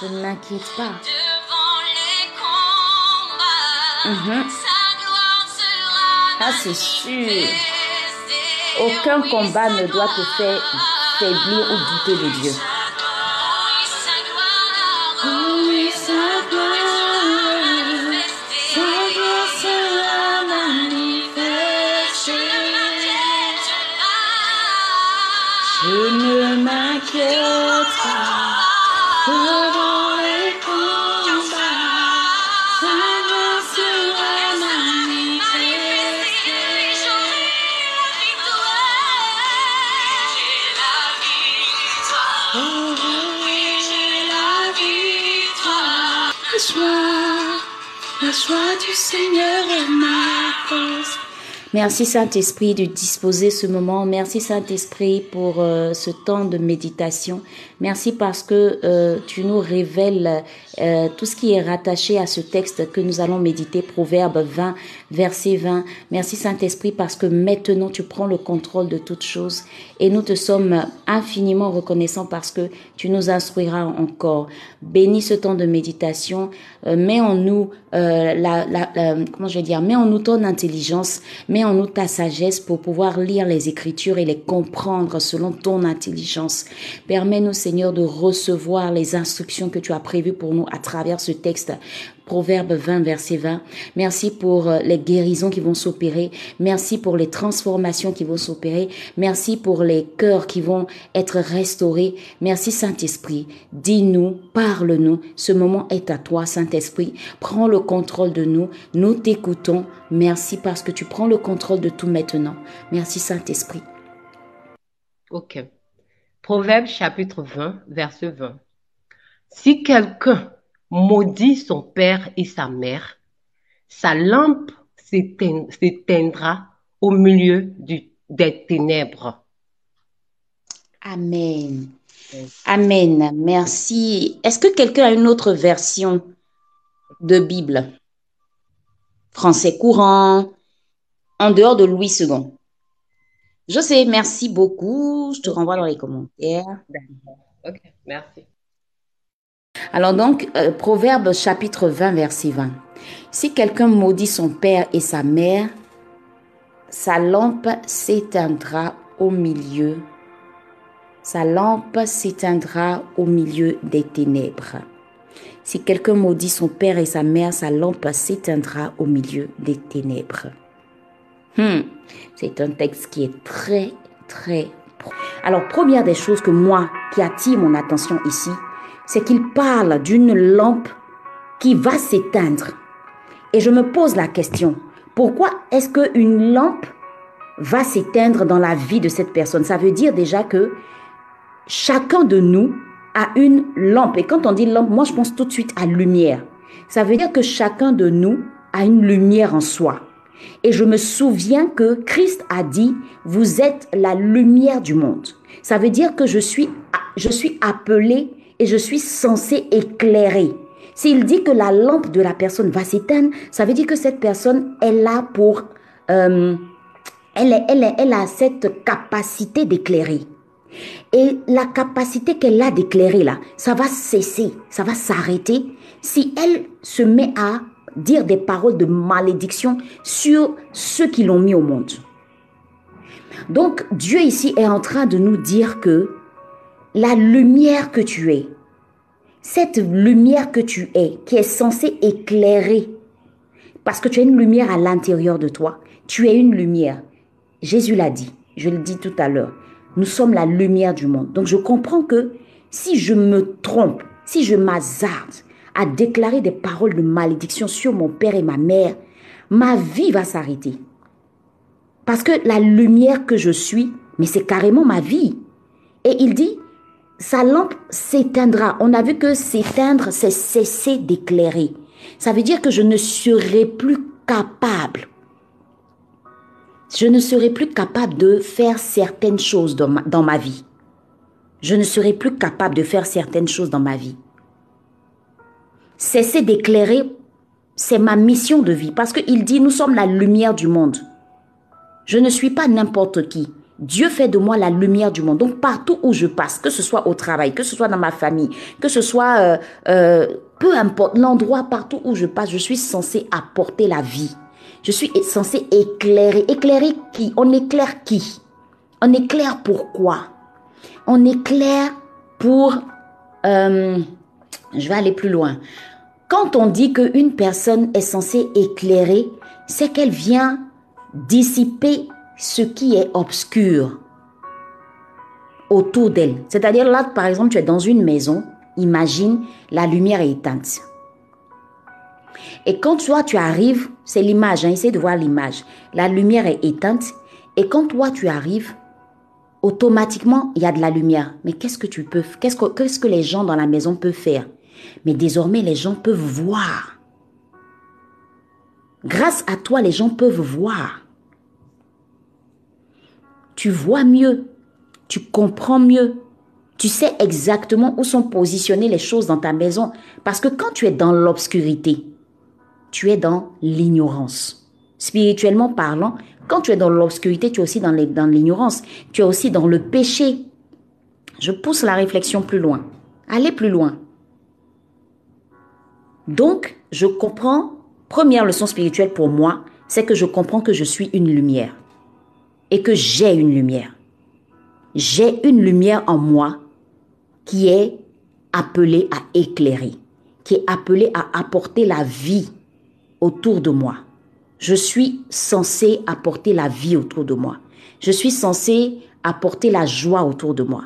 Je ne m'inquiète pas. Devant les combats, sa gloire sera Ah, c'est sûr. Aucun combat ne doit te faire faiblir ou douter de Dieu. Merci Saint-Esprit de disposer ce moment. Merci Saint-Esprit pour euh, ce temps de méditation. Merci parce que euh, tu nous révèles euh, tout ce qui est rattaché à ce texte que nous allons méditer, Proverbe 20, verset 20. Merci Saint-Esprit parce que maintenant tu prends le contrôle de toutes choses et nous te sommes infiniment reconnaissants parce que tu nous instruiras encore. Bénis ce temps de méditation. Euh, mets en nous euh, la, comment je vais dire, mets en nous ton intelligence, mets en nous ta sagesse pour pouvoir lire les Écritures et les comprendre selon ton intelligence. Permets-nous, Seigneur, de recevoir les instructions que tu as prévues pour nous à travers ce texte. Proverbe 20, verset 20. Merci pour euh, les guérisons qui vont s'opérer. Merci pour les transformations qui vont s'opérer. Merci pour les cœurs qui vont être restaurés. Merci Saint-Esprit. Dis-nous, parle-nous. Ce moment est à toi, Saint-Esprit. Prends le contrôle de nous. Nous t'écoutons. Merci parce que tu prends le contrôle de tout maintenant. Merci Saint-Esprit. Ok. Proverbe chapitre 20, verset 20. Si quelqu'un maudit son père et sa mère, sa lampe s'éteindra au milieu du- des ténèbres. Amen. Amen. Merci. Est-ce que quelqu'un a une autre version de Bible? Français courant, en dehors de Louis II. Je sais, merci beaucoup. Je te renvoie dans les commentaires. Ok, merci. Alors donc, euh, Proverbe chapitre 20, verset 20. Si quelqu'un maudit son père et sa mère, sa lampe s'éteindra au milieu. Sa lampe s'éteindra au milieu des ténèbres. Si quelqu'un maudit son père et sa mère, sa lampe s'éteindra au milieu des ténèbres. Hmm, C'est un texte qui est très, très... pro- Alors, première des choses que moi, qui attire mon attention ici, c'est qu'il parle d'une lampe qui va s'éteindre. Et je me pose la question, pourquoi est-ce qu'une lampe va s'éteindre dans la vie de cette personne? Ça veut dire déjà que chacun de nous a une lampe. Et quand on dit lampe, moi je pense tout de suite à lumière. Ça veut dire que chacun de nous a une lumière en soi. Et je me souviens que Christ a dit, vous êtes la lumière du monde. Ça veut dire que je suis, je suis appelé et je suis censé éclairer. S'il dit que la lampe de la personne va s'éteindre, ça veut dire que cette personne est là pour... euh, elle, elle, elle a cette capacité d'éclairer. Et la capacité qu'elle a d'éclairer là, ça va cesser, ça va s'arrêter si elle se met à dire des paroles de malédiction sur ceux qui l'ont mis au monde. Donc Dieu ici est en train de nous dire que la lumière que tu es, cette lumière que tu es, qui est censée éclairer, parce que tu as une lumière à l'intérieur de toi, tu es une lumière. Jésus l'a dit, je le dis tout à l'heure, nous sommes la lumière du monde. Donc je comprends que si je me trompe, si je m'hazarde à déclarer des paroles de malédiction sur mon père et ma mère, ma vie va s'arrêter. Parce que la lumière que je suis, mais c'est carrément ma vie. Et il dit, sa lampe s'éteindra. On a vu que s'éteindre, c'est cesser d'éclairer. Ça veut dire que je ne serai plus capable. Je ne serai plus capable de faire certaines choses dans ma, dans ma vie. Je ne serai plus capable de faire certaines choses dans ma vie. Cesser d'éclairer, c'est ma mission de vie. Parce qu'il dit, nous sommes la lumière du monde. Je ne suis pas n'importe qui. Dieu fait de moi la lumière du monde. Donc partout où je passe, que ce soit au travail, que ce soit dans ma famille, que ce soit euh, euh, peu importe l'endroit, partout où je passe, je suis censé apporter la vie. Je suis censé éclairer. Éclairer qui? On éclaire qui? On éclaire pourquoi On éclaire pour... euh, je vais aller plus loin. Quand on dit qu'une personne est censée éclairer, c'est qu'elle vient dissiper ce qui est obscur autour d'elle. C'est-à-dire là, par exemple, tu es dans une maison, imagine, la lumière est éteinte. Et quand toi, tu arrives, c'est l'image, hein, essaye de voir l'image. La lumière est éteinte. Et quand toi, tu arrives, automatiquement, il y a de la lumière. Mais qu'est-ce que tu peux, qu'est-ce que, qu'est-ce que les gens dans la maison peuvent faire? Mais désormais, les gens peuvent voir. Grâce à toi, les gens peuvent voir. Tu vois mieux. Tu comprends mieux. Tu sais exactement où sont positionnées les choses dans ta maison. Parce que quand tu es dans l'obscurité, tu es dans l'ignorance. Spirituellement parlant, quand tu es dans l'obscurité, tu es aussi dans l'ignorance. Tu es aussi dans le péché. Je pousse la réflexion plus loin. Allez plus loin. Donc, je comprends, première leçon spirituelle pour moi, c'est que je comprends que je suis une lumière et que j'ai une lumière. J'ai une lumière en moi qui est appelée à éclairer, qui est appelée à apporter la vie autour de moi. Je suis censé apporter la vie autour de moi. Je suis censé apporter la joie autour de moi.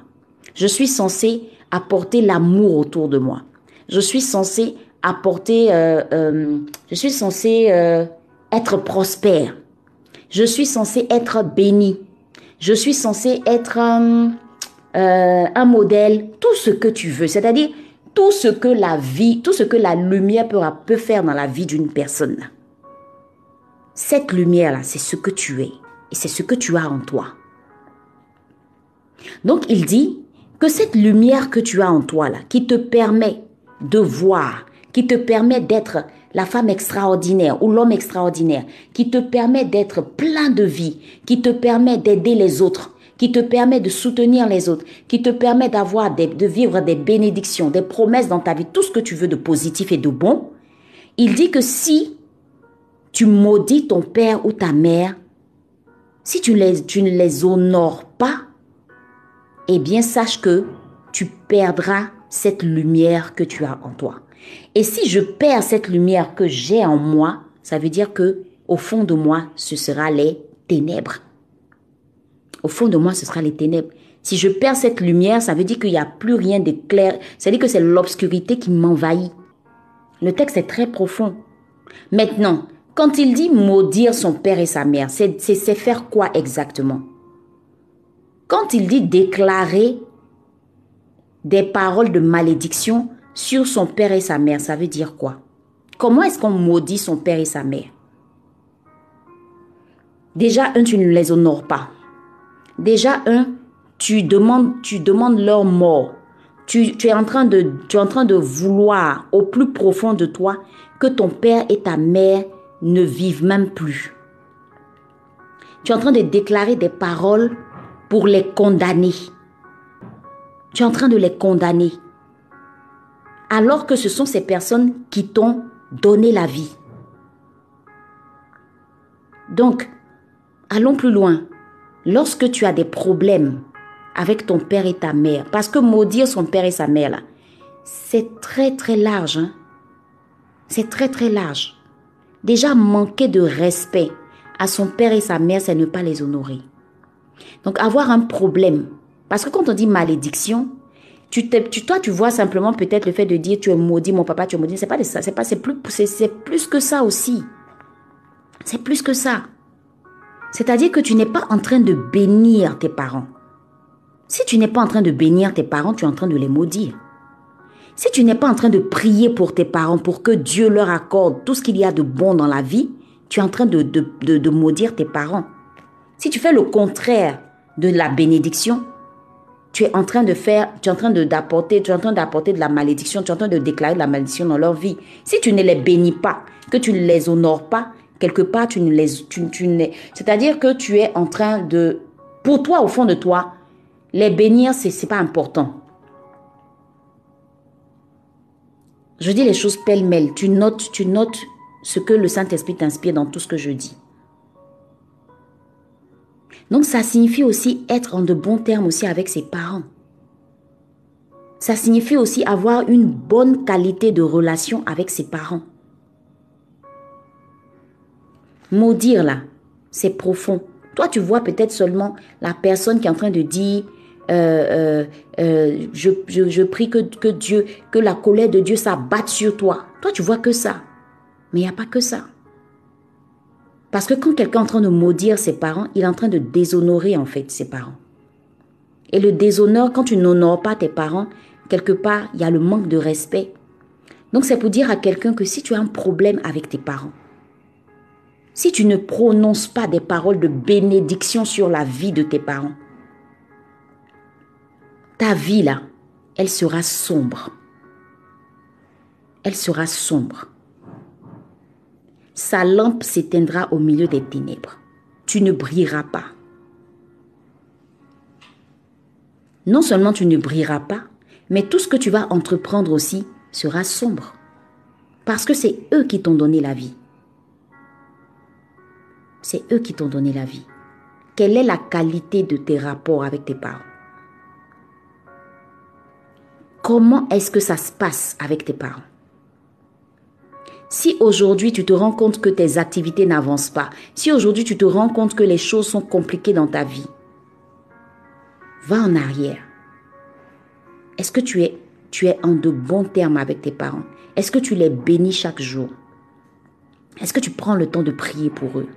Je suis censé apporter l'amour autour de moi. Je suis censé apporter, euh, euh, je suis censé euh, être prospère. Je suis censé être béni. Je suis censé être euh, euh, un modèle, tout ce que tu veux. C'est-à-dire tout ce que la vie, tout ce que la lumière peut, peut faire dans la vie d'une personne. Cette lumière-là, c'est ce que tu es et c'est ce que tu as en toi. Donc il dit que cette lumière que tu as en toi là, qui te permet de voir, qui te permet d'être la femme extraordinaire ou l'homme extraordinaire, qui te permet d'être plein de vie, qui te permet d'aider les autres, qui te permet de soutenir les autres, qui te permet d'avoir de vivre des bénédictions, des promesses dans ta vie, tout ce que tu veux de positif et de bon. Il dit que si tu maudis ton père ou ta mère, si tu ne les honores pas, eh bien sache que tu perdras cette lumière que tu as en toi. Et si je perds cette lumière que j'ai en moi, ça veut dire que au fond de moi, ce sera les ténèbres. Au fond de moi, ce sera les ténèbres. Si je perds cette lumière, ça veut dire qu'il n'y a plus rien de clair. Ça veut dire que c'est l'obscurité qui m'envahit. Le texte est très profond. Maintenant, quand il dit maudire son père et sa mère, c'est faire quoi exactement? Quand il dit déclarer des paroles de malédiction sur son père et sa mère, ça veut dire quoi? Comment est-ce qu'on maudit son père et sa mère? Déjà, un, tu ne les honores pas. Déjà, un, tu demandes, tu demandes leur mort. Tu, es en train de, tu es en train de vouloir au plus profond de toi que ton père et ta mère ne vivent même plus. Tu es en train de déclarer des paroles pour les condamner. Tu es en train de les condamner. Alors que ce sont ces personnes qui t'ont donné la vie. Donc, allons plus loin. Lorsque tu as des problèmes avec ton père et ta mère, parce que maudire son père et sa mère, c'est très très large. Hein? C'est très très large. Déjà, manquer de respect à son père et sa mère, c'est ne pas les honorer. Donc, avoir un problème. Parce que quand on dit malédiction, tu, toi, tu vois simplement peut-être le fait de dire tu es maudit, mon papa, tu es maudit. C'est pas c'est plus que ça aussi. C'est plus que ça. C'est-à-dire que tu n'es pas en train de bénir tes parents. Si tu n'es pas en train de bénir tes parents, tu es en train de les maudire. Si tu n'es pas en train de prier pour tes parents, pour que Dieu leur accorde tout ce qu'il y a de bon dans la vie, tu es en train de, de, de, de maudire tes parents. Si tu fais le contraire de la bénédiction, tu es en train de faire, tu es en train d'apporter, tu es en train d'apporter de la malédiction, tu es en train de déclarer de la malédiction dans leur vie. Si tu ne les bénis pas, que tu ne les honores pas, quelque part tu ne les, tu, tu ne, c'est-à-dire que tu es en train de Pour toi, au fond de toi, les bénir, c'est c'est pas important. Je dis les choses pêle-mêle. Tu notes, tu notes ce que le Saint-Esprit t'inspire dans tout ce que je dis. Donc ça signifie aussi être en de bons termes aussi avec ses parents. Ça signifie aussi avoir une bonne qualité de relation avec ses parents. Maudire là, c'est profond. Toi, tu vois peut-être seulement la personne qui est en train de dire, euh, euh, euh, je, prie que, que Dieu, que la colère de Dieu s'abatte sur toi. Toi, tu vois que ça. Mais il n'y a pas que ça. Parce que quand quelqu'un est en train de maudire ses parents, il est en train de déshonorer en fait ses parents. Et le déshonneur, quand tu n'honores pas tes parents, quelque part, il y a le manque de respect. Donc c'est pour dire à quelqu'un que si tu as un problème avec tes parents, si tu ne prononces pas des paroles de bénédiction sur la vie de tes parents, ta vie là, elle sera sombre. Elle sera sombre. Sa lampe s'éteindra au milieu des ténèbres. Tu ne brilleras pas. Non seulement tu ne brilleras pas, mais tout ce que tu vas entreprendre aussi sera sombre. Parce que c'est eux qui t'ont donné la vie. C'est eux qui t'ont donné la vie. Quelle est la qualité de tes rapports avec tes parents? Comment est-ce que ça se passe avec tes parents? Si aujourd'hui tu te rends compte que tes activités n'avancent pas, si aujourd'hui tu te rends compte que les choses sont compliquées dans ta vie, va en arrière. Est-ce que tu es, tu es en de bons termes avec tes parents? Est-ce que tu les bénis chaque jour? Est-ce que tu prends le temps de prier pour eux?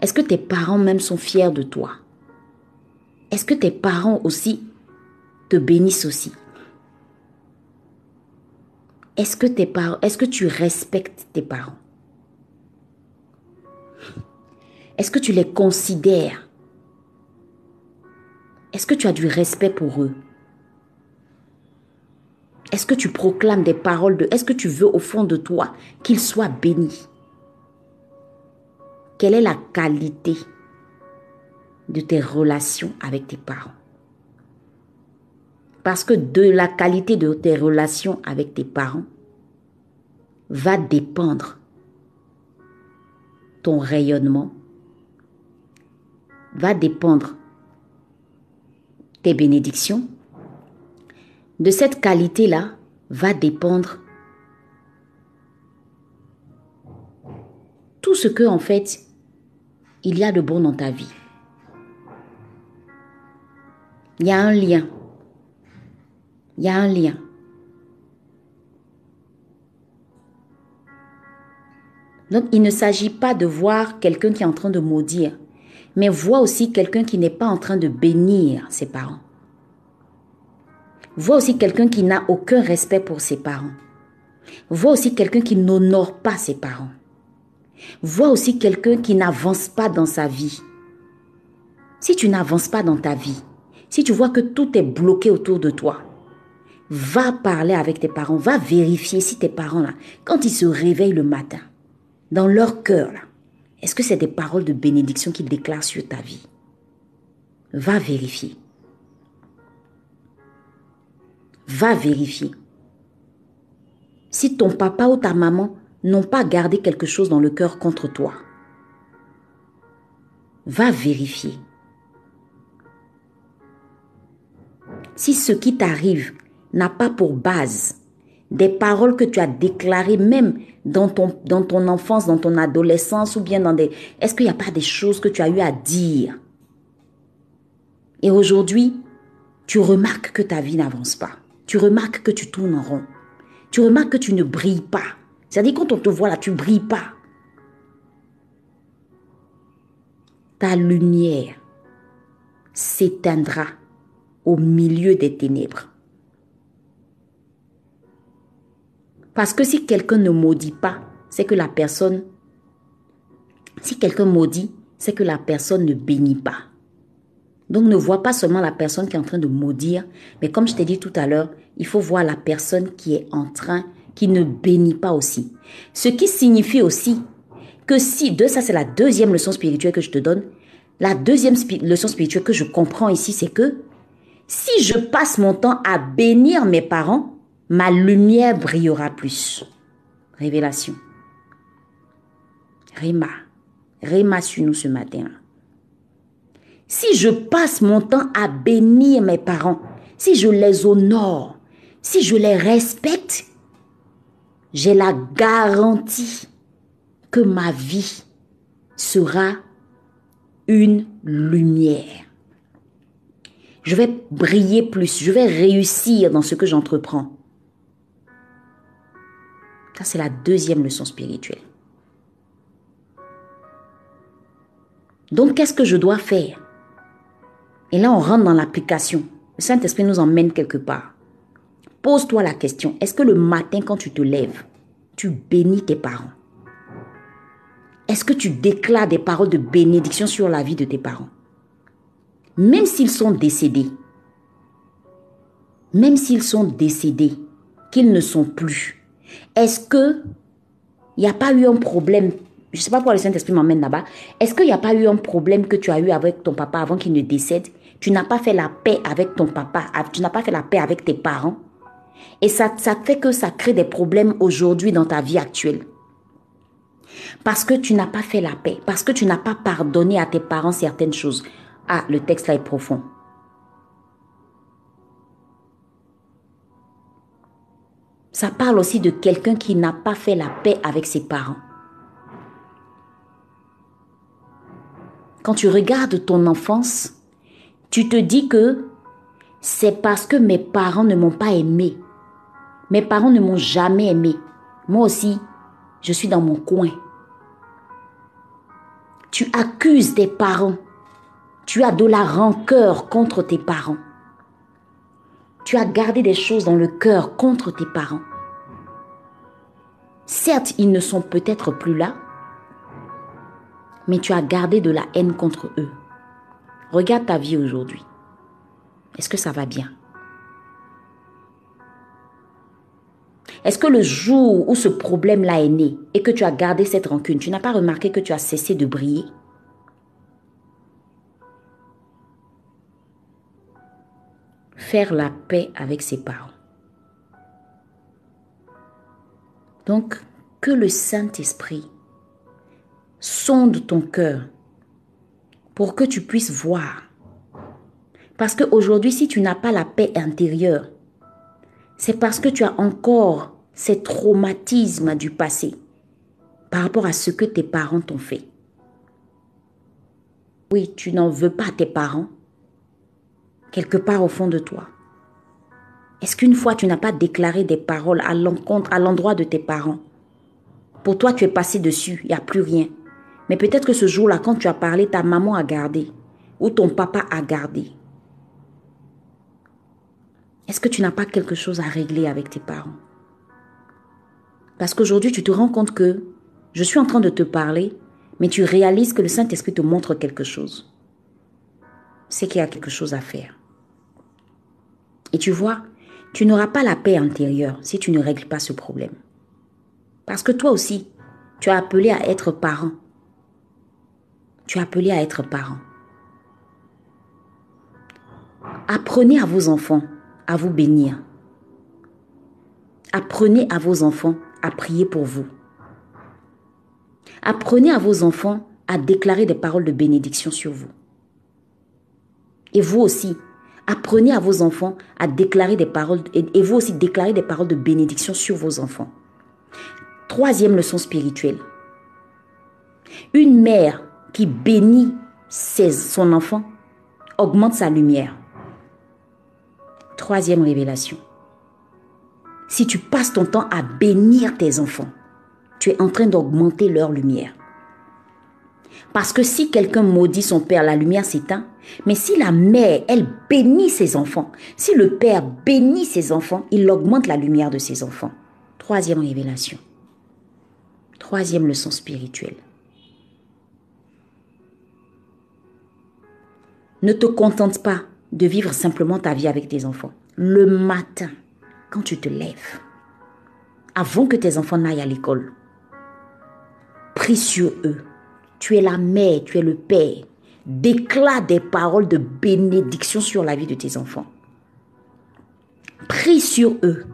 Est-ce que tes parents même sont fiers de toi? Est-ce que tes parents aussi te bénissent aussi? Est-ce que tes parents, est-ce que tu respectes tes parents? Est-ce que tu les considères? Est-ce que tu as du respect pour eux? Est-ce que tu proclames des paroles de... Est-ce que tu veux au fond de toi qu'ils soient bénis? Quelle est la qualité de tes relations avec tes parents? Parce que de la qualité de tes relations avec tes parents va dépendre ton rayonnement, va dépendre tes bénédictions. De cette qualité-là va dépendre tout ce que, en fait, il y a de bon dans ta vie. Il y a un lien. Il y a un lien. Donc, il ne s'agit pas de voir quelqu'un qui est en train de maudire, mais vois aussi quelqu'un qui n'est pas en train de bénir ses parents. Vois aussi quelqu'un qui n'a aucun respect pour ses parents. Vois aussi quelqu'un qui n'honore pas ses parents. Vois aussi quelqu'un qui n'avance pas dans sa vie. Si tu n'avances pas dans ta vie, si tu vois que tout est bloqué autour de toi, va parler avec tes parents, va vérifier si tes parents, là, quand ils se réveillent le matin, dans leur cœur, est-ce que c'est des paroles de bénédiction qu'ils déclarent sur ta vie? Va vérifier. Va vérifier. Si ton papa ou ta maman n'ont pas gardé quelque chose dans le cœur contre toi, va vérifier. Si ce qui t'arrive n'a pas pour base des paroles que tu as déclarées même dans ton, dans ton enfance, dans ton adolescence ou bien dans des... Est-ce qu'il n'y a pas des choses que tu as eu à dire? Et aujourd'hui, tu remarques que ta vie n'avance pas. Tu remarques que tu tournes en rond. Tu remarques que tu ne brilles pas. C'est-à-dire quand on te voit là, tu brilles pas. Ta lumière s'éteindra au milieu des ténèbres. Parce que si quelqu'un ne maudit pas, c'est que la personne, si quelqu'un maudit, c'est que la personne ne bénit pas. Donc ne vois pas seulement la personne qui est en train de maudire, mais comme je t'ai dit tout à l'heure, il faut voir la personne qui est en train, qui ne bénit pas aussi. Ce qui signifie aussi que si, de ça c'est la deuxième leçon spirituelle que je te donne, La deuxième leçon spirituelle que je comprends ici, c'est que si je passe mon temps à bénir mes parents, ma lumière brillera plus. Révélation. Réma. Réma sur nous ce matin. Si je passe mon temps à bénir mes parents, si je les honore, si je les respecte, j'ai la garantie que ma vie sera une lumière. Je vais briller plus, je vais réussir dans ce que j'entreprends. Ça, c'est la deuxième leçon spirituelle. Donc, qu'est-ce que je dois faire? Et là, on rentre dans l'application. Le Saint-Esprit nous emmène quelque part. Pose-toi la question, est-ce que le matin, quand tu te lèves, tu bénis tes parents? Est-ce que tu déclares des paroles de bénédiction sur la vie de tes parents? Même s'ils sont décédés, même s'ils sont décédés, qu'ils ne sont plus, est-ce que il n'y a pas eu un problème? Je ne sais pas pourquoi le Saint-Esprit m'emmène là-bas. Est-ce qu'il n'y a pas eu un problème que tu as eu avec ton papa avant qu'il ne décède? Tu n'as pas fait la paix avec ton papa, tu n'as pas fait la paix avec tes parents? Et ça, ça fait que ça crée des problèmes aujourd'hui dans ta vie actuelle. Parce que tu n'as pas fait la paix, parce que tu n'as pas pardonné à tes parents certaines choses. Ah, le texte là est profond. Ça parle aussi de quelqu'un qui n'a pas fait la paix avec ses parents. Quand tu regardes ton enfance, tu te dis que c'est parce que mes parents ne m'ont pas aimé. Mes parents ne m'ont jamais aimé. Moi aussi, je suis dans mon coin. Tu accuses tes parents. Tu as de la rancœur contre tes parents. Tu as gardé des choses dans le cœur contre tes parents. Certes, ils ne sont peut-être plus là, mais tu as gardé de la haine contre eux. Regarde ta vie aujourd'hui. Est-ce que ça va bien? Est-ce que le jour où ce problème-là est né et que tu as gardé cette rancune, tu n'as pas remarqué que tu as cessé de briller? Faire la paix avec ses parents. Donc, que le Saint-Esprit sonde ton cœur pour que tu puisses voir. Parce qu'aujourd'hui, si tu n'as pas la paix intérieure, c'est parce que tu as encore ces traumatismes du passé par rapport à ce que tes parents t'ont fait. Oui, tu n'en veux pas à tes parents, quelque part au fond de toi. Est-ce qu'une fois tu n'as pas déclaré des paroles à l'encontre, à l'endroit de tes parents? Pour toi, tu es passé dessus, il n'y a plus rien. Mais peut-être que ce jour-là, quand tu as parlé, ta maman a gardé ou ton papa a gardé. Est-ce que tu n'as pas quelque chose à régler avec tes parents? Parce qu'aujourd'hui, tu te rends compte que je suis en train de te parler, mais tu réalises que le Saint-Esprit te montre quelque chose. C'est qu'il y a quelque chose à faire. Et tu vois, tu n'auras pas la paix intérieure si tu ne règles pas ce problème. Parce que toi aussi, tu as appelé à être parent. Tu as appelé à être parent. Apprenez à vos enfants à vous bénir. Apprenez à vos enfants à prier pour vous. Apprenez à vos enfants à déclarer des paroles de bénédiction sur vous. Et vous aussi, apprenez à vos enfants à déclarer des paroles, et vous aussi déclarer des paroles de bénédiction sur vos enfants. Troisième leçon spirituelle. Une mère qui bénit ses, son enfant augmente sa lumière. Troisième révélation. Si tu passes ton temps à bénir tes enfants, tu es en train d'augmenter leur lumière. Parce que si quelqu'un maudit son père, la lumière s'éteint. Mais si la mère, elle bénit ses enfants, si le père bénit ses enfants, il augmente la lumière de ses enfants. Troisième révélation. Troisième leçon spirituelle. Ne te contente pas de vivre simplement ta vie avec tes enfants. Le matin, quand tu te lèves, avant que tes enfants n'aillent à l'école, prie sur eux. Tu es la mère, tu es le père. déclare des paroles de bénédiction sur la vie de tes enfants. Prie sur eux.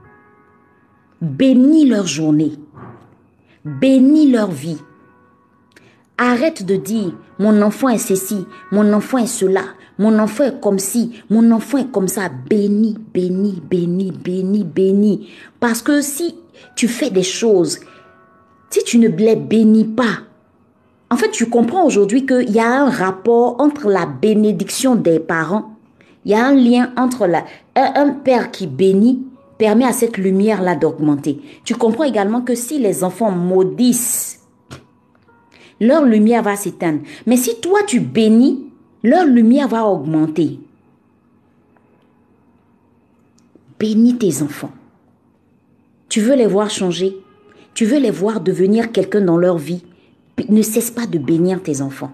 Bénis leur journée. Bénis leur vie. Arrête de dire, mon enfant est ceci, mon enfant est cela, mon enfant est comme ci, mon enfant est comme ça. Bénis, bénis, bénis, bénis, bénis. Parce que si tu fais des choses, si tu ne les bénis pas, en fait, tu comprends aujourd'hui qu'il y a un rapport entre la bénédiction des parents, il y a un lien entre un père qui bénit permet à cette lumière-là d'augmenter. Tu comprends également que si les enfants maudissent, leur lumière va s'éteindre. Mais si toi tu bénis, leur lumière va augmenter. Bénis tes enfants. Tu veux les voir changer. Tu veux les voir devenir quelqu'un dans leur vie. Ne cesse pas de bénir tes enfants.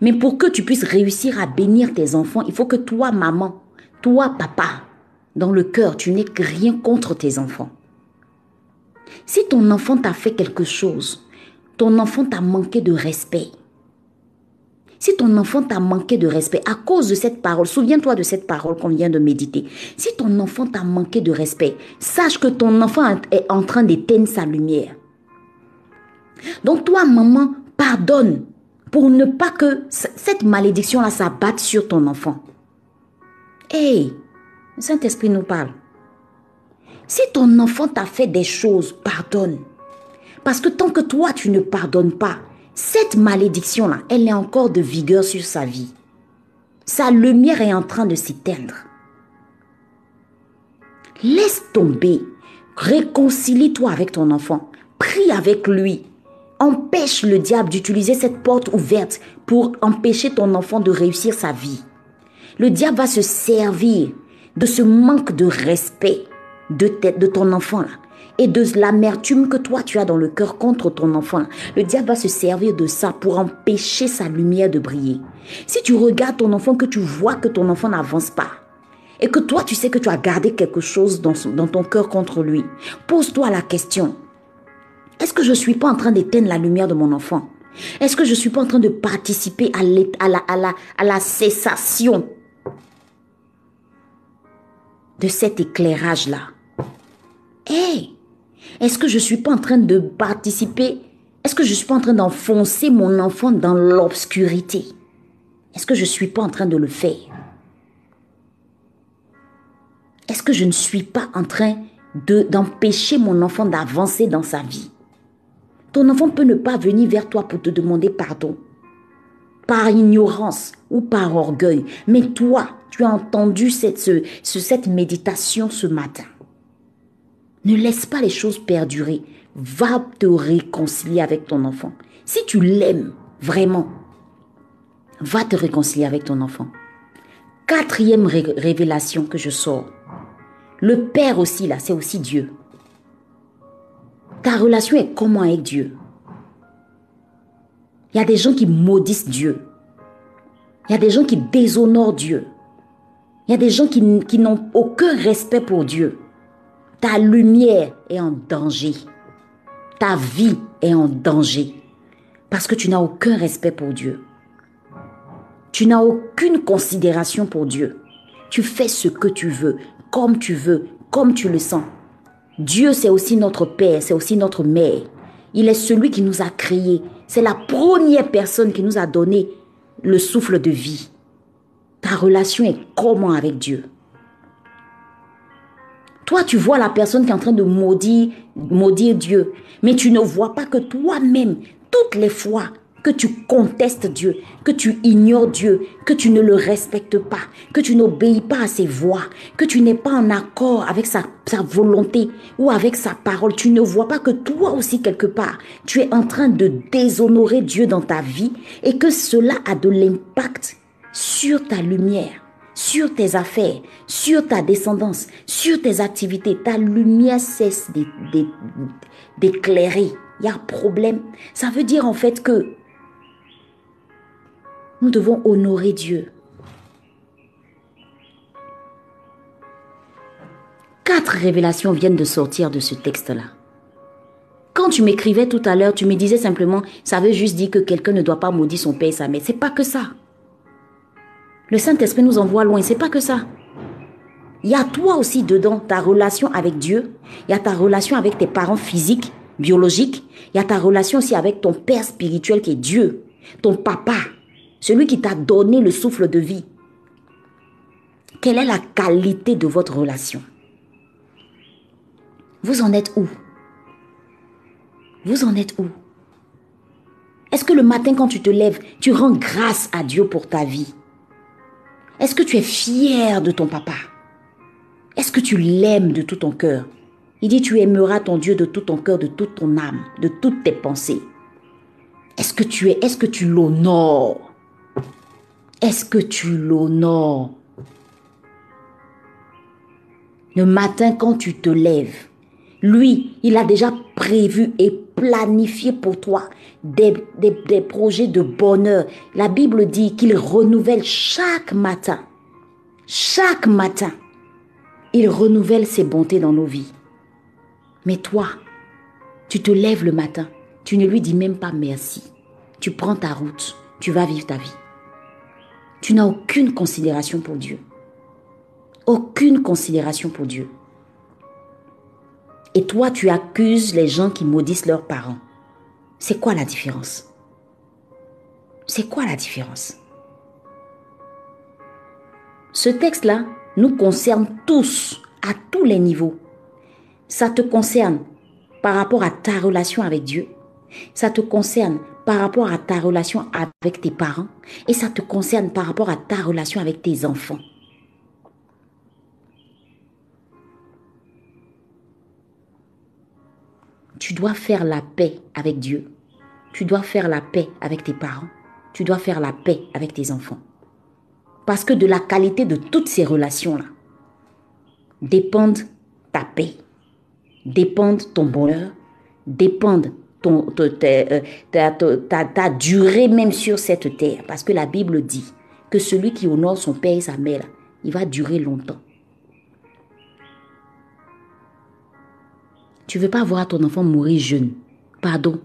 Mais pour que tu puisses réussir à bénir tes enfants, il faut que toi, maman, toi, papa, dans le cœur, tu n'aies rien contre tes enfants. Si ton enfant t'a fait quelque chose, ton enfant t'a manqué de respect, si ton enfant t'a manqué de respect à cause de cette parole, souviens-toi de cette parole qu'on vient de méditer. Si ton enfant t'a manqué de respect, sache que ton enfant est en train d'éteindre sa lumière. Donc toi, maman, pardonne pour ne pas que cette malédiction-là s'abatte sur ton enfant. Hey, le Saint-Esprit nous parle. Si ton enfant t'a fait des choses, pardonne. Parce que tant que toi, tu ne pardonnes pas, cette malédiction-là, elle est encore de vigueur sur sa vie. Sa lumière est en train de s'éteindre. Laisse tomber. Réconcilie-toi avec ton enfant. Prie avec lui. Empêche le diable d'utiliser cette porte ouverte pour empêcher ton enfant de réussir sa vie. Le diable va se servir de ce manque de respect de, de ton enfant là et de l'amertume que toi tu as dans le cœur contre ton enfant. Le diable va se servir de ça pour empêcher sa lumière de briller. Si tu regardes ton enfant, que tu vois que ton enfant n'avance pas, et que toi tu sais que tu as gardé quelque chose dans, ton cœur contre lui, pose-toi la question. Est-ce que je ne suis pas en train d'éteindre la lumière de mon enfant? Est-ce que je ne suis pas en train de participer à la cessation de cet éclairage-là? Hé est-ce que je ne suis pas en train de participer? Est-ce que je ne suis pas en train d'enfoncer mon enfant dans l'obscurité? Est-ce que je ne suis pas en train de le faire? Est-ce que je ne suis pas en train d'empêcher mon enfant d'avancer dans sa vie? Ton enfant peut ne pas venir vers toi pour te demander pardon, par ignorance ou par orgueil, mais toi, tu as entendu cette, cette méditation ce matin. Ne laisse pas les choses perdurer. Va te réconcilier avec ton enfant. Si tu l'aimes vraiment, va te réconcilier avec ton enfant. Quatrième révélation que je sors. Le Père aussi, là, c'est aussi Dieu. Ta relation est comment avec Dieu? Il y a des gens qui maudissent Dieu. Il y a des gens qui déshonorent Dieu. Il y a des gens qui, qui n'ont aucun respect pour Dieu. Ta lumière est en danger. Ta vie est en danger. Parce que tu n'as aucun respect pour Dieu. Tu n'as aucune considération pour Dieu. Tu fais ce que tu veux, comme tu veux, comme tu le sens. Dieu, c'est aussi notre Père, c'est aussi notre Mère. Il est celui qui nous a créés. C'est la première personne qui nous a donné le souffle de vie. Ta relation est comment avec Dieu? Toi, tu vois la personne qui est en train de maudire, maudire Dieu, mais tu ne vois pas que toi-même, toutes les fois que tu contestes Dieu, que tu ignores Dieu, que tu ne le respectes pas, que tu n'obéis pas à ses voix, que tu n'es pas en accord avec sa, sa, volonté ou avec sa parole, tu ne vois pas que toi aussi quelque part, tu es en train de déshonorer Dieu dans ta vie et que cela a de l'impact sur ta lumière sur tes affaires, sur ta descendance, sur tes activités. Ta lumière cesse d'éclairer. Il y a problème. Ça veut dire en fait que nous devons honorer Dieu. Quatre révélations viennent de sortir de ce texte-là. Quand tu m'écrivais tout à l'heure, tu me disais simplement, ça veut juste dire que quelqu'un ne doit pas maudire son père et sa mère. C'est pas que ça. Le Saint-Esprit nous envoie loin, c'est pas que ça. Il y a toi aussi dedans, ta relation avec Dieu. Il y a ta relation avec tes parents physiques, biologiques. Il y a ta relation aussi avec ton Père spirituel qui est Dieu. Ton papa. Celui qui t'a donné le souffle de vie. Quelle est la qualité de votre relation? Vous en êtes où? Vous en êtes où? Est-ce que le matin quand tu te lèves, tu rends grâce à Dieu pour ta vie? Est-ce que tu es fier de ton papa? Est-ce que tu l'aimes de tout ton cœur? Il dit, tu aimeras ton Dieu de tout ton cœur, de toute ton âme, de toutes tes pensées. Est-ce que tu es, est-ce que tu l'honores? Est-ce que tu l'honores? Le matin quand tu te lèves, lui, il a déjà prévu et planifié pour toi des, des, des projets de bonheur. La Bible dit qu'il renouvelle chaque matin. Chaque matin. Il renouvelle ses bontés dans nos vies. Mais toi, tu te lèves le matin, tu ne lui dis même pas merci. Tu prends ta route, tu vas vivre ta vie. Tu n'as aucune considération pour Dieu. Aucune considération pour Dieu. Et toi, tu accuses les gens qui maudissent leurs parents. C'est quoi la différence? C'est quoi la différence? Ce texte-là, nous concerne tous, à tous les niveaux. Ça te concerne par rapport à ta relation avec Dieu. Ça te concerne par rapport à ta relation avec tes parents. Et ça te concerne par rapport à ta relation avec tes enfants. Tu dois faire la paix avec Dieu. Tu dois faire la paix avec tes parents. Tu dois faire la paix avec tes enfants. Parce que de la qualité de toutes ces relations-là dépendent ta paix, dépendent ton bonheur, dépendent euh, ta, ta, durée même sur cette terre. Parce que la Bible dit que celui qui honore son père et sa mère, il va durer longtemps. Tu veux pas voir ton enfant mourir jeune. Pardon.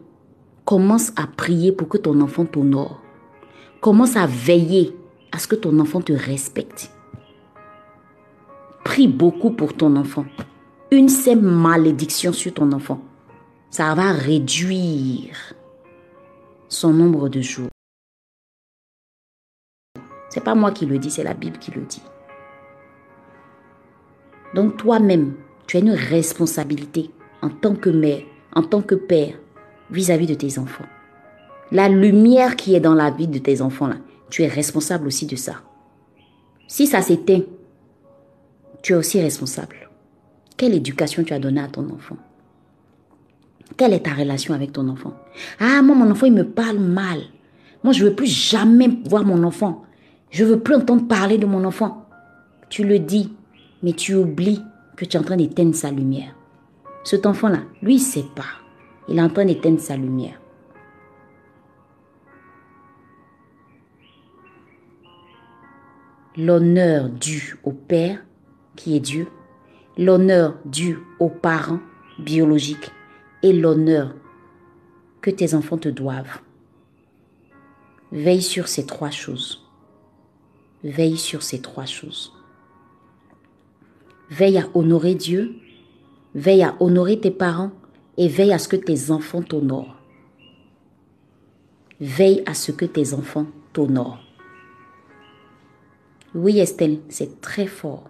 Commence à prier pour que ton enfant t'honore. Commence à veiller à ce que ton enfant te respecte. Prie beaucoup pour ton enfant. Une simple malédiction sur ton enfant, ça va réduire son nombre de jours. C'est pas moi qui le dis, c'est la Bible qui le dit. Donc toi-même, tu as une responsabilité en tant que mère, en tant que père, vis-à-vis -vis de tes enfants. La lumière qui est dans la vie de tes enfants là, tu es responsable aussi de ça. Si ça s'éteint, tu es aussi responsable. Quelle éducation tu as donnée à ton enfant? Quelle est ta relation avec ton enfant? Ah, moi, mon enfant, il me parle mal. Moi, je ne veux plus jamais voir mon enfant. Je ne veux plus entendre parler de mon enfant. Tu le dis, mais tu oublies que tu es en train d'éteindre sa lumière. Cet enfant-là, lui, il ne sait pas. Il est en train d'éteindre sa lumière. l'honneur dû au Père, qui est Dieu, l'honneur dû aux parents biologiques et l'honneur que tes enfants te doivent. Veille sur ces trois choses. Veille sur ces trois choses. Veille à honorer Dieu, veille à honorer tes parents et veille à ce que tes enfants t'honorent. Veille à ce que tes enfants t'honorent. Oui, Estelle, c'est très fort.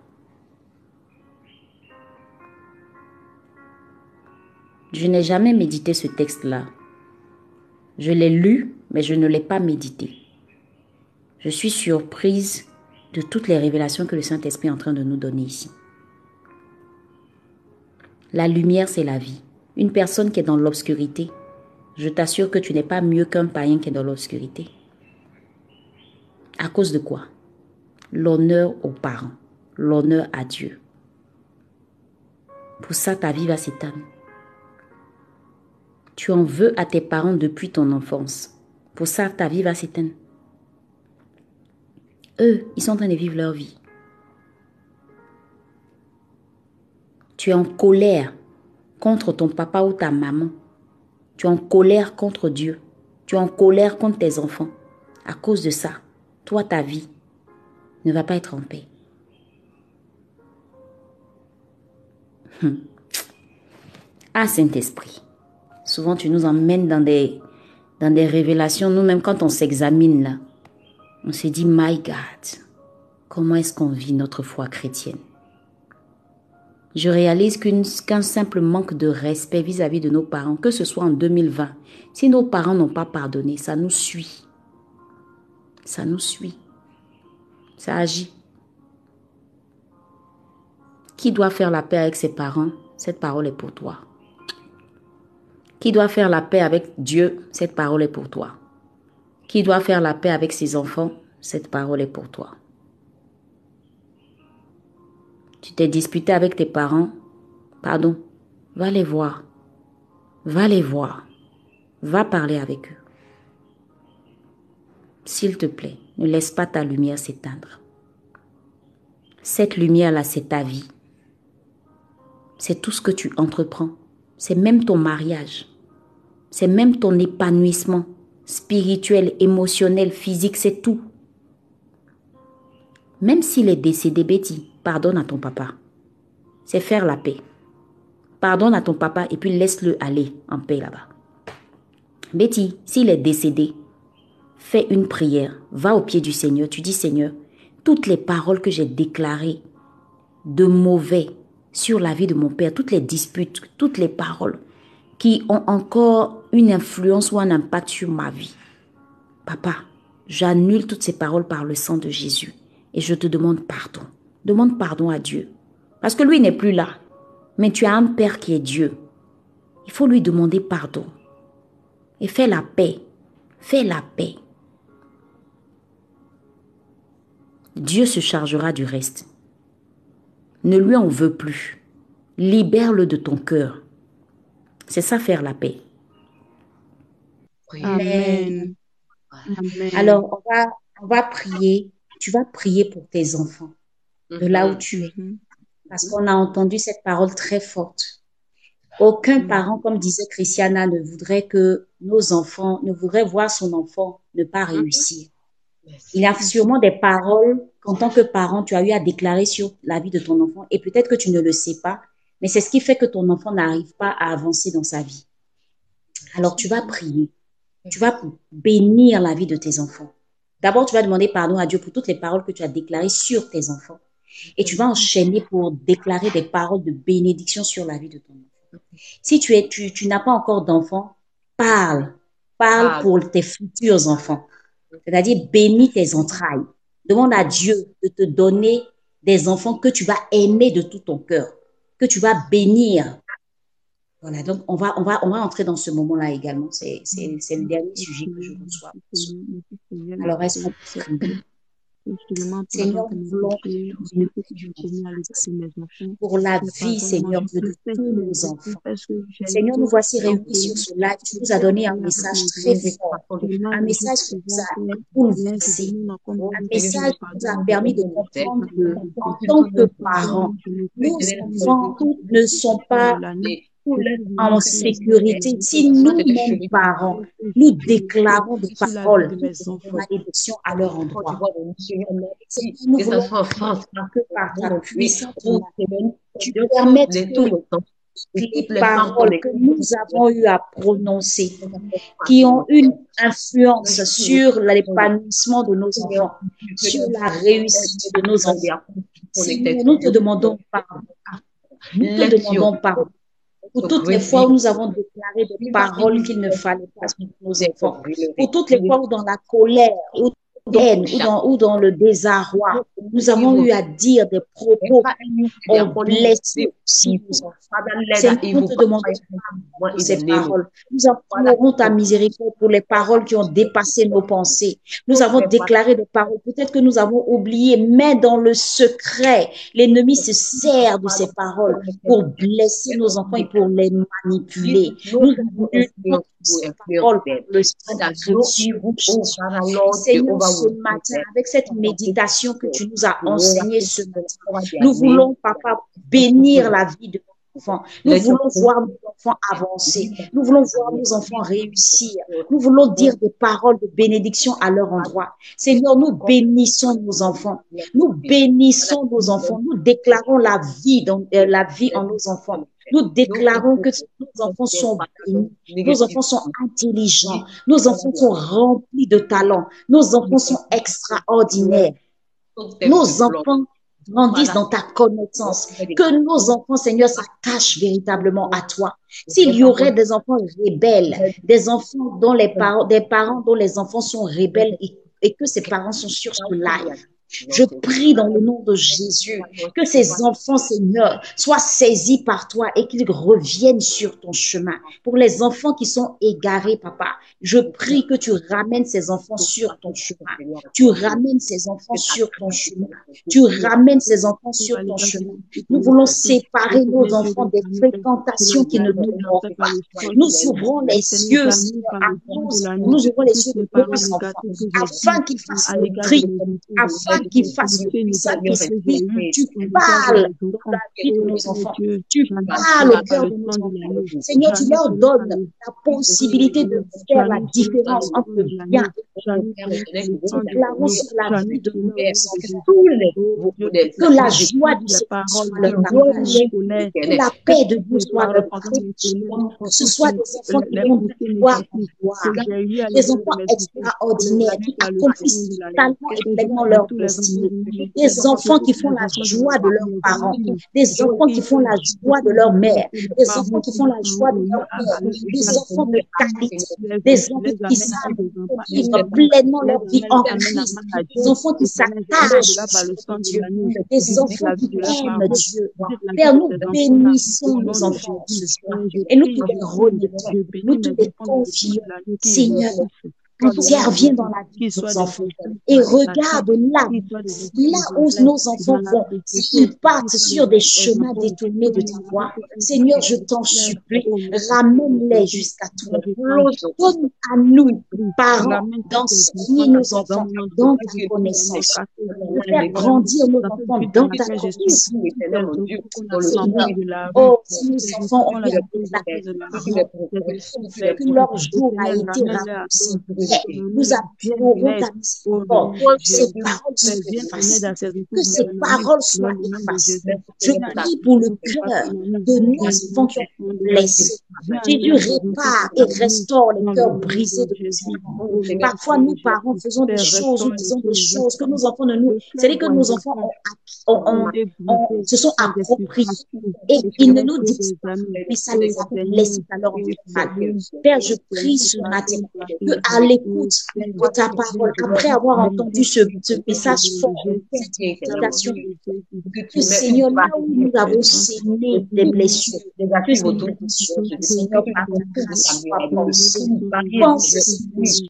Je n'ai jamais médité ce texte-là. Je l'ai lu, mais je ne l'ai pas médité. Je suis surprise de toutes les révélations que le Saint-Esprit est en train de nous donner ici. La lumière, c'est la vie. Une personne qui est dans l'obscurité, je t'assure que tu n'es pas mieux qu'un païen qui est dans l'obscurité. À cause de quoi? L'honneur aux parents, l'honneur à Dieu. Pour ça, ta vie va s'éteindre. Tu en veux à tes parents depuis ton enfance. Pour ça, ta vie va s'éteindre. Eux, ils sont en train de vivre leur vie. Tu es en colère contre ton papa ou ta maman Tu es en colère contre Dieu. Tu es en colère contre tes enfants. À cause de ça, toi, ta vie ne va pas être en paix. Hum. Ah, Saint-Esprit, souvent tu nous emmènes dans des, dans des révélations, nous-mêmes quand on s'examine là, on se dit, My God, comment est-ce qu'on vit notre foi chrétienne? Je réalise qu'un simple manque de respect vis-à-vis de nos parents, que ce soit en 2020, si nos parents n'ont pas pardonné, ça nous suit. Ça nous suit. Ça agit. Qui doit faire la paix avec ses parents Cette parole est pour toi. Qui doit faire la paix avec Dieu Cette parole est pour toi. Qui doit faire la paix avec ses enfants Cette parole est pour toi. Tu t'es disputé avec tes parents Pardon. Va les voir. Va les voir. Va parler avec eux. S'il te plaît, ne laisse pas ta lumière s'éteindre. Cette lumière-là, c'est ta vie. C'est tout ce que tu entreprends. C'est même ton mariage. C'est même ton épanouissement spirituel, émotionnel, physique, c'est tout. Même s'il est décédé, Betty, pardonne à ton papa. C'est faire la paix. Pardonne à ton papa et puis laisse-le aller en paix là-bas. Betty, s'il est décédé, fais une prière, va au pied du Seigneur, tu dis Seigneur, toutes les paroles que j'ai déclarées de mauvais sur la vie de mon père, toutes les disputes, toutes les paroles qui ont encore une influence ou un impact sur ma vie. Papa, j'annule toutes ces paroles par le sang de Jésus et je te demande pardon. Demande pardon à Dieu. Parce que lui n'est plus là. Mais tu as un Père qui est Dieu. Il faut lui demander pardon. Et fais la paix. Fais la paix. Dieu se chargera du reste. Ne lui en veux plus. Libère-le de ton cœur. C'est ça faire la paix. Amen. Amen. Alors, on va, on va prier. Tu vas prier pour tes enfants, de là où tu es. Mhm. Parce qu'on a entendu cette parole très forte. Aucun parent, comme disait Christiana, ne voudrait que nos enfants, ne voudrait voir son enfant ne pas réussir. Il y a sûrement des paroles qu'en tant que parent, tu as eu à déclarer sur la vie de ton enfant et peut-être que tu ne le sais pas, mais c'est ce qui fait que ton enfant n'arrive pas à avancer dans sa vie. Alors tu vas prier. Tu vas bénir la vie de tes enfants. D'abord, tu vas demander pardon à Dieu pour toutes les paroles que tu as déclarées sur tes enfants. Et tu vas enchaîner pour déclarer des paroles de bénédiction sur la vie de ton enfant. Si tu es, tu, tu n'as pas encore d'enfants, parle. Parle pour tes futurs enfants. C'est-à-dire, bénis tes entrailles. Demande à Dieu de te donner des enfants que tu vas aimer de tout ton cœur, que tu vas bénir. Voilà, donc on va, on va, on va entrer dans ce moment-là également. C'est, le dernier sujet que je reçois. Alors, est-ce qu'on Seigneur, nous voulons pour la vie, Seigneur, de tous nos enfants. Seigneur, nous voici réunis sur ce live. Tu nous as donné un message très fort, un message qui nous a bouleversés, un message qui nous a permis de comprendre que, en tant que parents, nos enfants ne sont pas en sécurité. Si nous-mêmes, parents, nous déclarons des paroles de malédiction à leur endroit, nous Que voulons par ta puissance, tu permettes les paroles que nous avons eu à prononcer, qui ont une influence sur l'épanouissement de nos enfants, sur la réussite de nos enfants. Seigneur, nous te demandons pardon. Nous te demandons pardon pour toutes les fois où nous avons déclaré des paroles qu'il ne fallait pas sur nos enfants, pour toutes les fois où dans la colère, haine, ou dans, ou dans le désarroi, nous avons eu à dire des propos qui ont blessé aussi nos enfants. Nous te demandons ces paroles. Nous implorons ta miséricorde pour les paroles qui ont dépassé nos pensées. Nous avons déclaré des paroles. Peut-être que nous avons oublié, mais dans le secret, l'ennemi se sert de ces paroles pour blesser nos enfants et pour les manipuler. Nous avons eu ces paroles pour le ce matin, avec cette méditation que tu nous as enseignée ce matin, nous voulons, papa, bénir la vie de enfants. Nous voulons voir nos enfants avancer. Nous voulons voir nos enfants réussir. Nous voulons dire des paroles de bénédiction à leur endroit. Seigneur, nous bénissons nos enfants. Nous bénissons nos enfants. Nous déclarons la vie, dans, euh, la vie en nos enfants. Nous déclarons que nos enfants sont bénis. Nos enfants sont intelligents. Nos enfants sont remplis de talent. Nos enfants sont extraordinaires. Nos enfants grandissent dans ta connaissance. Que nos enfants, Seigneur, s'attachent véritablement à toi. S'il y aurait des enfants rebelles, des enfants dont les parents, des parents dont les enfants sont rebelles et, et que ces parents sont sur ce live, je prie dans le nom de Jésus que ces enfants, Seigneur, soient saisis par toi et qu'ils reviennent sur ton chemin. Pour les enfants qui sont égarés, papa, je prie que tu ramènes ces enfants sur ton chemin. Tu ramènes ces enfants sur ton chemin. Tu ramènes ces enfants sur ton chemin. Nous voulons séparer nos enfants des fréquentations qui ne nous manquent pas. Nous ouvrons les yeux, Seigneur, à ouvrons les yeux de nos enfants afin qu'ils fassent le tri, qu'ils fassent le Saint-Esprit. Tu parles dans la vie de nos enfants. Tu parles au cœur de nos enfants. Seigneur, tu leur donnes la possibilité de faire la différence entre le bien et le déclarons sur la vie de nos enfants que la joie du Seigneur soit leur partage, que la paix de Dieu soit leur partage, que ce soit des enfants qui vont de en gloire, des enfants extraordinaires qui accomplissent totalement et pleinement leur des enfants qui font la joie de leurs parents, des enfants qui font la joie de leur mère, des enfants qui font la joie de leur père, des enfants de qualité, des enfants qui savent vivre pleinement leur vie en Christ, des enfants qui s'attachent à Dieu, des enfants qui aiment Dieu. Père, nous bénissons nos enfants ce soir. Et nous te les remettons, nous te les confions. Seigneur, interviens dans la vie de nos enfants. et regarde là, là où nos enfants vont. S'ils partent sur des chemins détournés de ta voie, Seigneur, je t'en supplie, ramène-les jusqu'à toi. Donne à nous, parents, d'enseigner nos enfants dans ta connaissance, de faire grandir nos enfants dans ta connaissance. Oh, si nos enfants ont bien que leur jour a été raccourci, nous appellerons ta ces paroles soient effacées. Que ces paroles soient effacées. Je prie pour le cœur de nos enfants qui ont blessés. Jésus répare et restaure les cœurs brisés de nos enfants. Parfois, nous, parents, faisons des choses, nous disons des choses que nos enfants ne nous... C'est-à-dire que nos enfants ont, ont, ont, se sont appropriés et ils ne nous disent pas, mais ça les a blessés à leur. Père, je prie ce matin que à l'écoute de ta parole, après avoir entendu ce, ce message fort, cette méditation, que Seigneur, là où nous avons saigné des blessures, que ces blessures, Seigneur, par ta grâce, soient pensées. Pense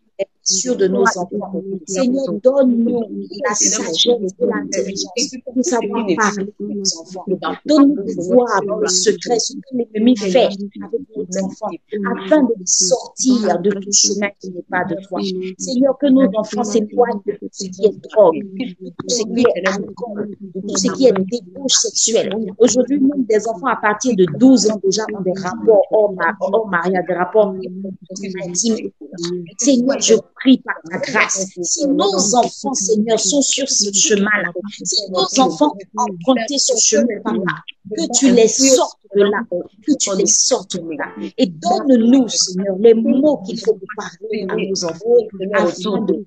sur de nos enfants. Seigneur, donne-nous la sagesse et l'intelligence pour savoir parler à nos enfants. Donne-nous dans le secret ce que l'ennemi fait avec nos enfants afin de les sortir de tout chemin qui n'est pas de toi. Seigneur, que nos enfants s'éloignent de tout ce qui est drogue, de tout ce qui est alcool, de tout ce qui est débauche sexuelle. Aujourd'hui, même des enfants à partir de 12 ans déjà ont des rapports hors, hors mariage, des rapports intimes. Seigneur, je prie par ta grâce. Si nos enfants, Seigneur, sont sur ce chemin-là, si nos enfants ont emprunté ce chemin par là, que tu les sortes de là, que tu les sortes de là. Et donne-nous, Seigneur, les mots qu'il faut parler à nos enfants afin de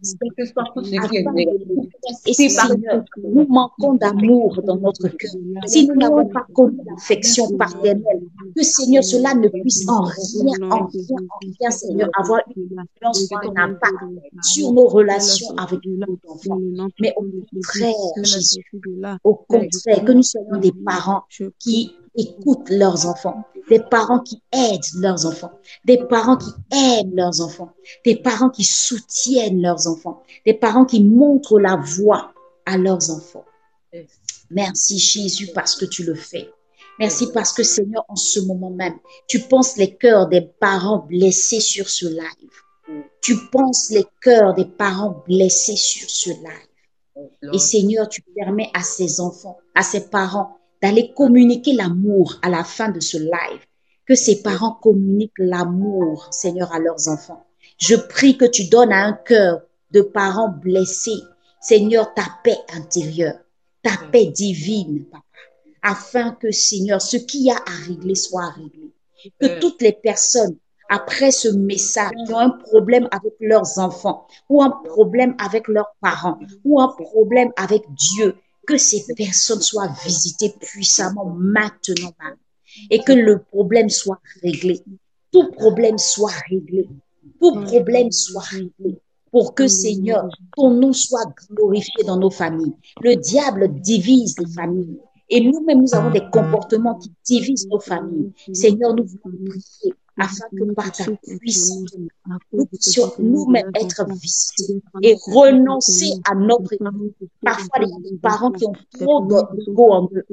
Et si, Seigneur, nous manquons d'amour dans notre cœur, si nous n'avons pas connu l'affection paternelle, que, Seigneur, cela ne puisse en rien, en rien, en rien, Seigneur, avoir une influence un impact sur nos relations avec nos enfants. Mais au contraire, Jésus, au contraire, que nous soyons des parents qui écoutent leurs enfants, des parents qui aident leurs enfants, des parents qui aiment leurs enfants, des parents qui soutiennent leurs enfants, des parents qui montrent la voie à leurs enfants. Merci Jésus parce que tu le fais. Merci parce que Seigneur, en ce moment même, tu penses les cœurs des parents blessés sur ce live. Tu penses les cœurs des parents blessés sur ce live. Et Seigneur, tu permets à ces enfants, à ces parents d'aller communiquer l'amour à la fin de ce live. Que ces parents communiquent l'amour, Seigneur, à leurs enfants. Je prie que tu donnes à un cœur de parents blessés, Seigneur, ta paix intérieure, ta paix divine, papa, afin que, Seigneur, ce qu'il y a à régler soit réglé. Que toutes les personnes, après ce message, qui ont un problème avec leurs enfants, ou un problème avec leurs parents, ou un problème avec Dieu, que ces personnes soient visitées puissamment maintenant, et que le problème soit réglé. Tout problème soit réglé. Tout problème soit réglé. Pour que, Seigneur, ton nom soit glorifié dans nos familles. Le diable divise les familles. Et nous-mêmes, nous avons des comportements qui divisent nos familles. Seigneur, nous voulons prier afin que par ta puissance, nous puissions nous-mêmes être visités et renoncer à notre Parfois, les parents qui ont trop d'ego en eux.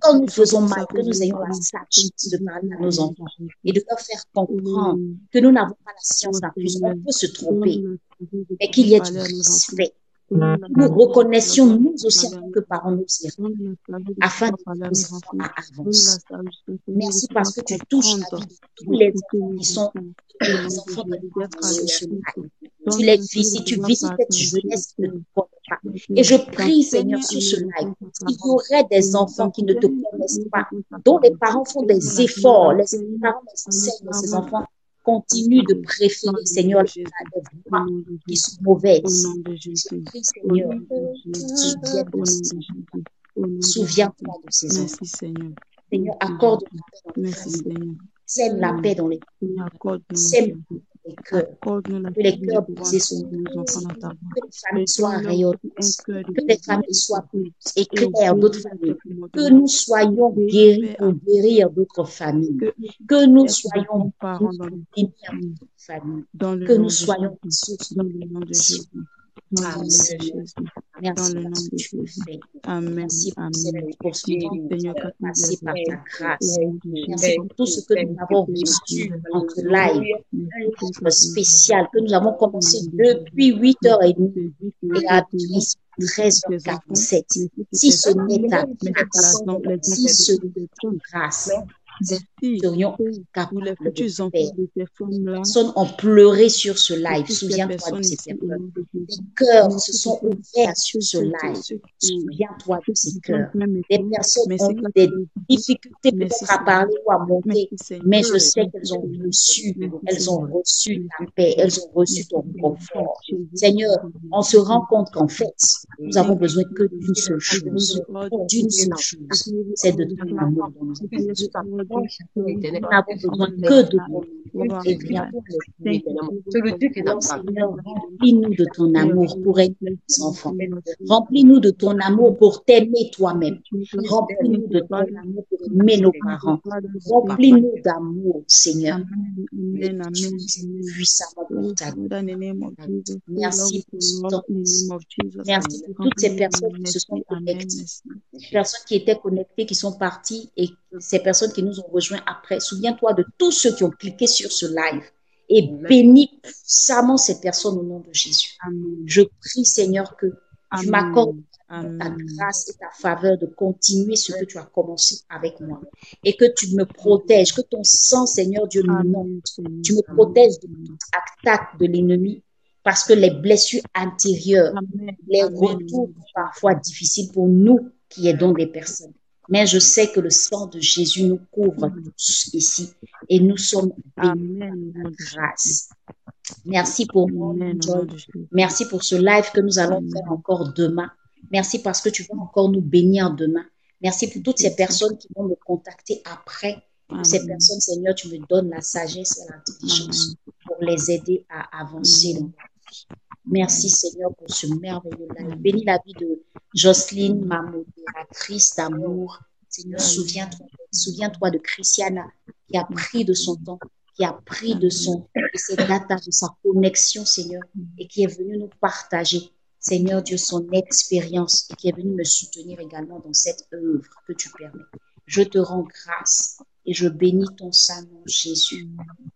Quand nous faisons mal, que nous ayons la sagesse de parler à nos enfants et de leur faire comprendre que nous n'avons pas la science d'infuse. On peut se tromper, mais qu'il y ait du respect. Nous reconnaissions nous aussi en tant que parents nos erreurs afin de nous enfants à. Merci parce que tu touches la tous les enfants qui sont les enfants de. Tu les visites, tu visites cette jeunesse qui ne te connaît pas. Et je prie, Seigneur, sur ce live, qu'il y aurait des enfants qui ne te connaissent pas, dont les parents font des efforts, les parents enseignent ces enfants continue de préférer, Seigneur, les voix qui sont mauvaises. Je prie, Seigneur, souviens-toi de ces enfants. Seigneur, accorde la paix dans les familles. Sème la paix dans les Sème les cœurs. Que les cœurs brisés soient Que les familles soient rayonnées. Que les familles soient plus éclairées d'autres familles. Que nous soyons guéris pour guérir d'autres familles. Que nous soyons bénis à d'autres familles. Que nous soyons source de Merci, pour ce par ta grâce. Merci pour tout ce que nous avons reçu en live, un livre spécial que nous avons commencé depuis 8h30 et à 13h47. Si ce n'est ta grâce, si ce n'est ta grâce, nous serions capables de faire. Les personnes ont pleuré sur ce live. Souviens-toi de ces personnes. Les cœurs se sont ouverts sur ce live. Souviens-toi de ces cœurs. Les personnes ont eu des difficultés peut-être à parler ou à monter, mais je sais qu'elles ont reçu, elles ont reçu ta paix, elles ont reçu ton confort. Seigneur, on se rend compte qu'en fait, nous avons besoin que d'une seule chose, d'une seule chose, c'est de ton amour n'avons besoin que de remplis-nous de ton amour pour aider nos enfants. Remplis-nous de ton amour pour t'aimer toi-même. Remplis-nous de ton amour pour aimer nos parents. Remplis-nous d'amour, Seigneur. Puissamment pour ta Merci pour ce temps. Merci pour toutes ces personnes qui se sont connectées. Personnes qui étaient connectées, qui sont parties et ces personnes qui nous ont rejoints après. Souviens-toi de tous ceux qui ont cliqué sur ce live et bénis puissamment ces personnes au nom de Jésus. Je prie, Seigneur, que tu m'accordes ta grâce et ta faveur de continuer ce que tu as commencé avec moi et que tu me protèges, que ton sang, Seigneur Dieu, nous monte. Tu me protèges de toute attaque de l'ennemi parce que les blessures intérieures, les retours parfois difficiles pour nous qui aidons des personnes. Mais je sais que le sang de Jésus nous couvre tous ici et nous sommes bénis par la grâce. Merci pour Merci pour ce live que nous allons faire encore demain. Merci parce que tu vas encore nous bénir demain. Merci pour toutes ces personnes qui vont me contacter après. Pour ces personnes, Seigneur, tu me donnes la sagesse et l'intelligence pour les aider à avancer dans Merci Seigneur pour ce merveilleux live. Bénis la vie de Jocelyne, ma modératrice d'amour. Seigneur, souviens-toi souviens-toi de Christiana qui a pris de son temps, qui a pris de son de ses data, de sa connexion, Seigneur, et qui est venue nous partager, Seigneur Dieu, son expérience et qui est venue me soutenir également dans cette œuvre que tu permets. Je te rends grâce et je bénis ton saint nom, Jésus.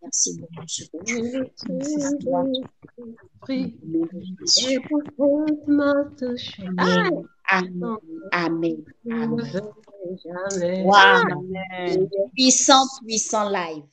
Merci tout ce que tu fais. Amen. Amen. Amen. Wow. Amen. Puissant, puissant live.